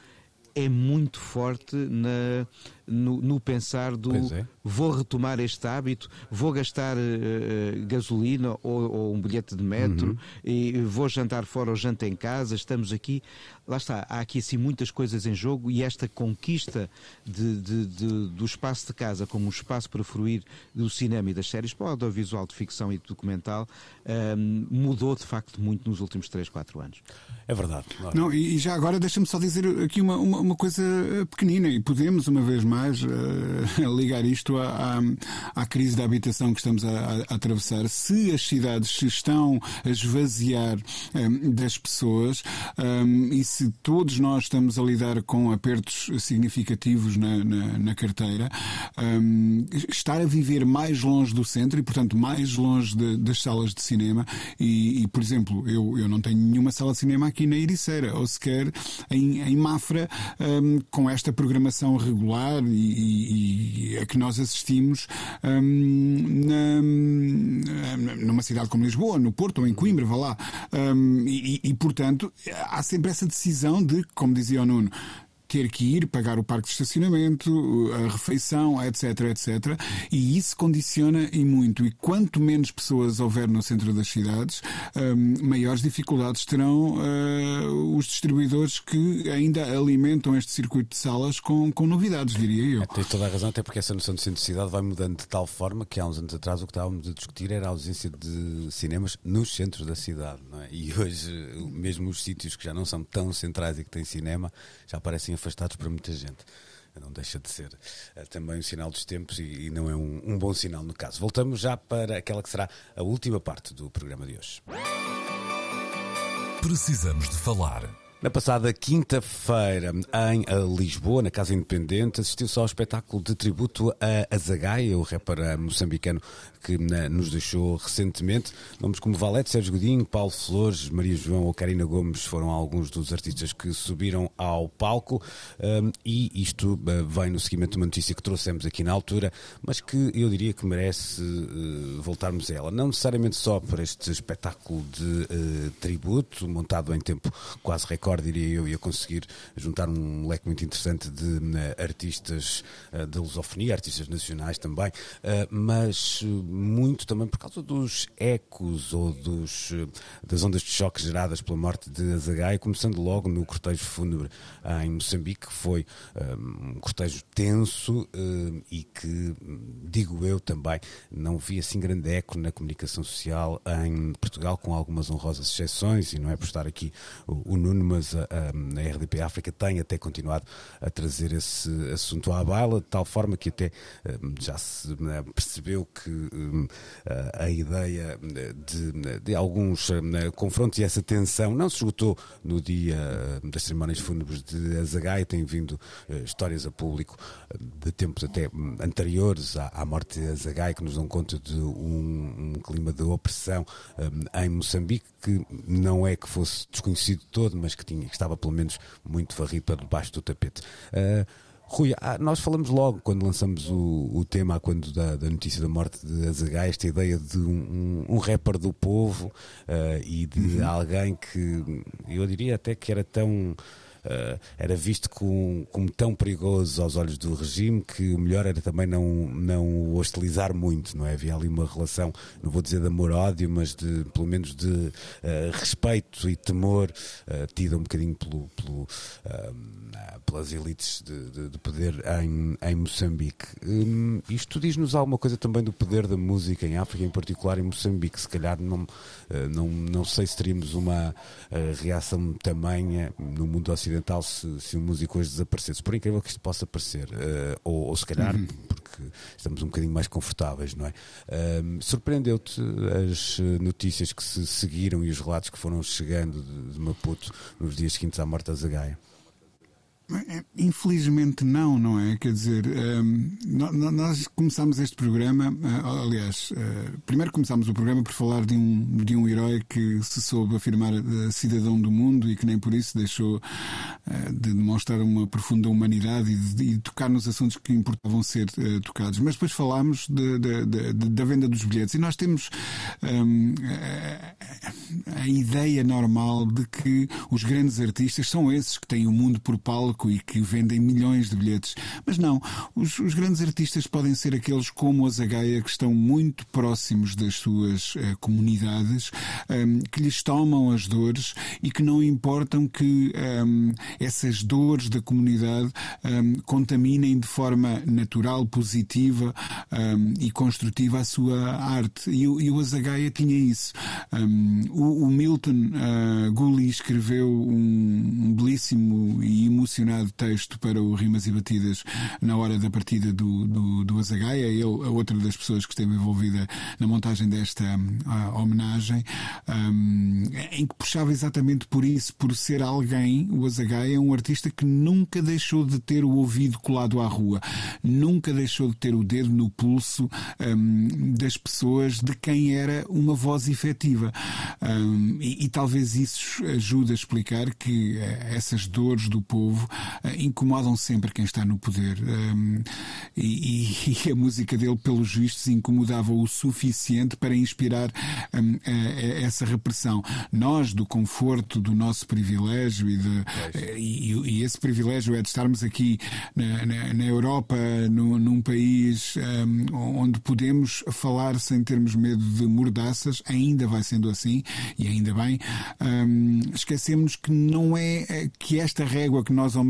é muito forte na, no, no pensar do é. vou retomar este hábito, vou gastar uh, gasolina ou, ou, um bilhete de metro uhum. e vou jantar fora ou jantar em casa, estamos aqui. Lá está, há aqui assim muitas coisas em jogo e esta conquista de, de, de, do espaço de casa como um espaço para fruir do cinema e das séries para o audiovisual de ficção e de documental um, ehm, mudou de facto muito nos últimos 3, 4 anos. É verdade. Não, e já agora deixa-me só dizer aqui uma, uma, uma coisa pequenina e podemos uma vez mais mais uh, ligar isto à, à, à, crise da habitação que estamos a, a, a, atravessar. Se as cidades se estão a esvaziar um, eh, das pessoas um, eh, e se todos nós estamos a lidar com apertos significativos na, na, na carteira, um, estar a viver mais longe do centro e, portanto, mais longe de, das salas de cinema e, e, por exemplo, eu, eu não tenho nenhuma sala de cinema aqui na Ericeira ou sequer em, em Mafra com esta programação regular e, e a que nós assistimos um, na, numa cidade como Lisboa, no Porto ou em Coimbra, vá lá. Um, e, e, portanto, há sempre essa decisão de, como dizia o Nuno, ter que ir pagar o parque de estacionamento, a refeição, etc, etc. E isso condiciona e muito. E quanto menos pessoas houver no centro das cidades, um, maiores dificuldades terão uh, os distribuidores que ainda alimentam este circuito de salas com, com novidades, diria eu. É, tens toda a razão, até porque essa noção de centro de cidade vai mudando de tal forma que há uns anos atrás o que estávamos a discutir era a ausência de cinemas nos centros da cidade. É? E hoje, mesmo os sítios que já não são tão centrais e que têm cinema, já parecem afastados para muita gente. Não deixa de ser uh, também um sinal dos tempos e, e não é um, um bom sinal no caso. Voltamos já para aquela que será a última parte do programa de hoje. Precisamos de falar. Na passada quinta-feira, em Lisboa, na Casa Independente, assistiu-se ao espetáculo de tributo a Azagaia, o rapper moçambicano que nos deixou recentemente. Nomes como Valete, Sérgio Godinho, Paulo Flores, Maria João ou Karina Gomes foram alguns dos artistas que subiram ao palco um, e isto uh, vem no seguimento de uma notícia que trouxemos aqui na altura, mas que eu diria que merece voltarmos a ela. Não necessariamente só por este espetáculo de tributo, montado em tempo quase recorde, diria eu, e a conseguir juntar um leque muito interessante de artistas de lusofonia, artistas nacionais também, mas muito também por causa dos ecos ou dos, eh, das ondas de choque geradas pela morte de Azagai, começando logo no cortejo fúnebre em Moçambique, que foi eh, um cortejo tenso eh, e que, digo eu também, não vi assim grande eco na comunicação social em Portugal, com algumas honrosas exceções, e não é por estar aqui o, o Nuno, mas a, a, a, RDP África tem até continuado a trazer esse assunto à baila, de tal forma que até já se percebeu que a ideia de, de alguns confrontos e essa tensão não se esgotou no dia das cerimónias fúnebres de Azagai, tem vindo eh, histórias a público de tempos até anteriores à, à morte de Azagai que nos dão conta de um, um clima de opressão em Moçambique que não é que fosse desconhecido todo, mas que, tinha, que estava pelo menos muito varrido para debaixo do tapete. Uh, Rui, ah, nós falamos logo quando lançamos o, o tema, quando da, da, notícia da morte de Azaghai, esta ideia de um, um, um rapper do povo uh, e de uhum. alguém que eu diria até que era tão era visto com, como tão perigoso aos olhos do regime que o melhor era também não, não o hostilizar muito, não é? Havia ali uma relação, não vou dizer de amor-ódio, mas de, pelo menos de uh, respeito e temor uh, um bocadinho pelo, pelo pelas elites de, de, de, poder em, em Moçambique. Um, isto diz-nos alguma coisa também do poder da música em África, em particular em Moçambique. Se calhar não, não, não sei se teríamos uma reação tamanha no mundo ocidental ocidental se, se um músico hoje desaparecesse. Por incrível que isto possa parecer, uh, ou, ou, se calhar uhum. porque estamos um bocadinho mais confortáveis, não é? Uh, Surpreendeu-te as notícias que se seguiram e os relatos que foram chegando de, de Maputo nos dias seguintes à morte da Zagaia? É, infelizmente não, não é? Quer dizer, um, nós começámos este programa, uh, aliás, uh, primeiro começámos o programa por falar de um, de um herói que se soube afirmar uh, cidadão do mundo e que nem por isso deixou de demonstrar uma profunda humanidade e de, tocar nos assuntos que importavam ser tocados. Mas depois falámos de, de, da venda dos bilhetes e nós temos um, a, a ideia normal de que os grandes artistas são esses que têm o mundo por palco e que vendem milhões de bilhetes. Mas não, os, os grandes artistas podem ser aqueles como a Zagaia que estão muito próximos das suas uh, comunidades, ehm, que lhes tomam as dores e que não importam que ehm, essas dores da comunidade ehm, contaminem de forma natural, positiva e construtiva a sua arte. E, e o Azagaia tinha isso. o, o, Milton uh, Gulli escreveu um belíssimo e determinado texto para o Rimas e Batidas na hora da partida do, do, do Azagaia, ele, a outra das pessoas que esteve envolvida na montagem desta uh, homenagem, um, em que puxava exatamente por isso, por ser alguém, o Azagaia é um artista que nunca deixou de ter o ouvido colado à rua, nunca deixou de ter o dedo no pulso um, das pessoas de quem era uma voz efetiva. Um, e, e, talvez isso ajude a explicar que uh, essas dores do povo uh, incomodam sempre quem está no poder. Um, e, e, a música dele, pelos vistos, incomodava o suficiente para inspirar um, essa repressão. Nós, do conforto do nosso privilégio e, de, e, esse privilégio é de estarmos aqui na, na, na Europa, no, num país onde podemos falar sem termos medo de mordaças, ainda vai sendo assim, e ainda bem. Um, esquecemos que não é que esta régua que nós uh,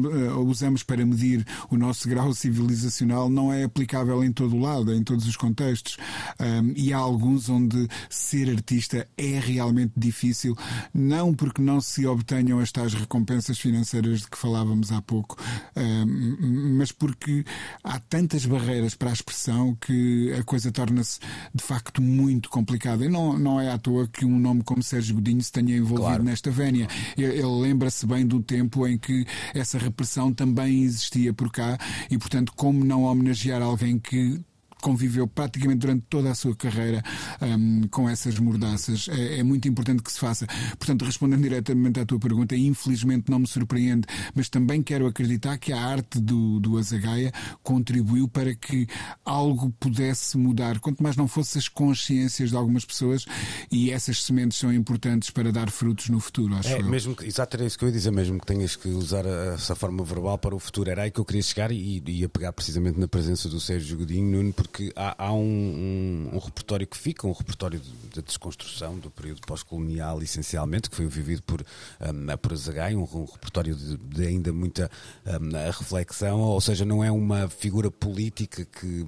usamos para medir o nosso grau civilizacional não é aplicável em todo o lado, em todos os contextos. Um, e há alguns onde ser artista é realmente difícil, não porque não se obtenham as tais recompensas financeiras de que falávamos há pouco, um, mas porque há tantas barreiras para a expressão que a coisa torna-se de facto muito complicada. E não, não é à toa que um nome como Sérgio Godinho se tenha envolvido claro. nesta vénia. Ele lembra-se bem do tempo em que essa repressão também existia por cá e, portanto, como não homenagear alguém que conviveu praticamente durante toda a sua carreira um, com essas mordaças. É, é, muito importante que se faça. Portanto, respondendo diretamente à tua pergunta, infelizmente não me surpreende, mas também quero acreditar que a arte do, do Azagaia contribuiu para que algo pudesse mudar, quanto mais não fosse as consciências de algumas pessoas e essas sementes são importantes para dar frutos no futuro, acho é, eu. Mesmo que, exato, era isso que eu ia dizer, mesmo que tenhas que usar essa forma verbal para o futuro. Era aí que eu queria chegar e ia pegar precisamente na presença do Sérgio Godinho Nuno, porque porque há, há um, um, um, repertório que fica, um repertório da de, desconstrução do período pós-colonial, essencialmente, que foi vivido por, um, por Azagai, um, um repertório de, de, ainda muita um, reflexão, ou seja, não é uma figura política que,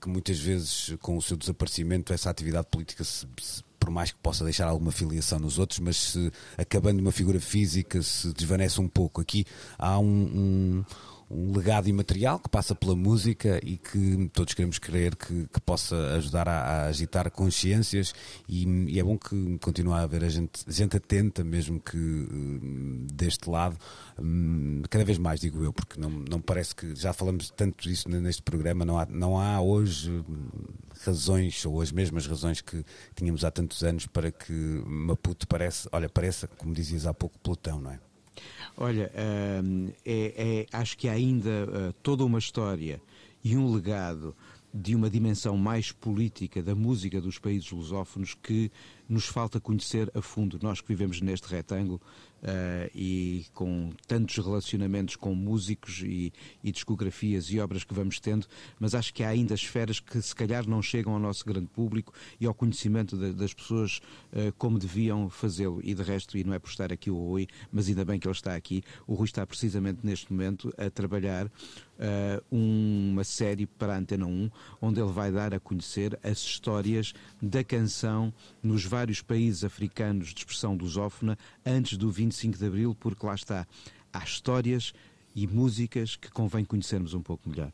que muitas vezes, com o seu desaparecimento, essa atividade política se, se por mais que possa deixar alguma filiação nos outros, mas se acabando uma figura física se desvanece um pouco. Aqui há um, um um legado imaterial que passa pela música e que todos queremos crer que, que possa ajudar a, a agitar consciências e, e, é bom que continue a haver a gente, gente atenta, mesmo que uh, deste lado, um, cada vez mais, digo eu, porque não, não parece que já falamos tanto disso neste programa, não há, não há hoje hum, razões ou as mesmas razões que tínhamos há tantos anos para que Maputo parece, olha, pareça, como dizias há pouco, Plutão, não é? Olha, hum, é, é, acho que há ainda uh, toda uma história e um legado de uma dimensão mais política da música dos países lusófonos que nos falta conhecer a fundo. Nós que vivemos neste retângulo uh, e com tantos relacionamentos com músicos e, e, discografias e obras que vamos tendo, mas acho que há ainda esferas que se calhar não chegam ao nosso grande público e ao conhecimento de, das pessoas uh, como deviam fazê-lo. E de resto, e não é por estar aqui o Rui, mas ainda bem que ele está aqui, o Rui está precisamente neste momento a trabalhar uma série para a Antena 1, onde ele vai dar a conhecer as histórias da canção nos vários países africanos de expressão lusófona antes do 25 de Abril, porque lá está, há histórias e músicas que convém conhecermos um pouco melhor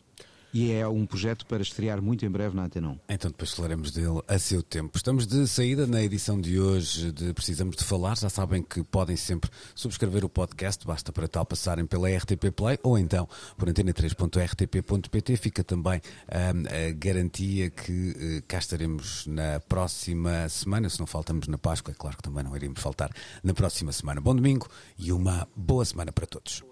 e é um projeto para estrear muito em breve na Antena 1. Então depois falaremos dele a seu tempo. Estamos de saída na edição de hoje de Precisamos de Falar. Já sabem que podem sempre subscrever o podcast, basta para tal passarem pela RTP Play ou então por antena3.rtp.pt. Fica também hum, a garantia que uh, cá estaremos na próxima semana, se não faltamos na Páscoa, é claro que também não iremos faltar na próxima semana. Bom domingo e uma boa semana para todos.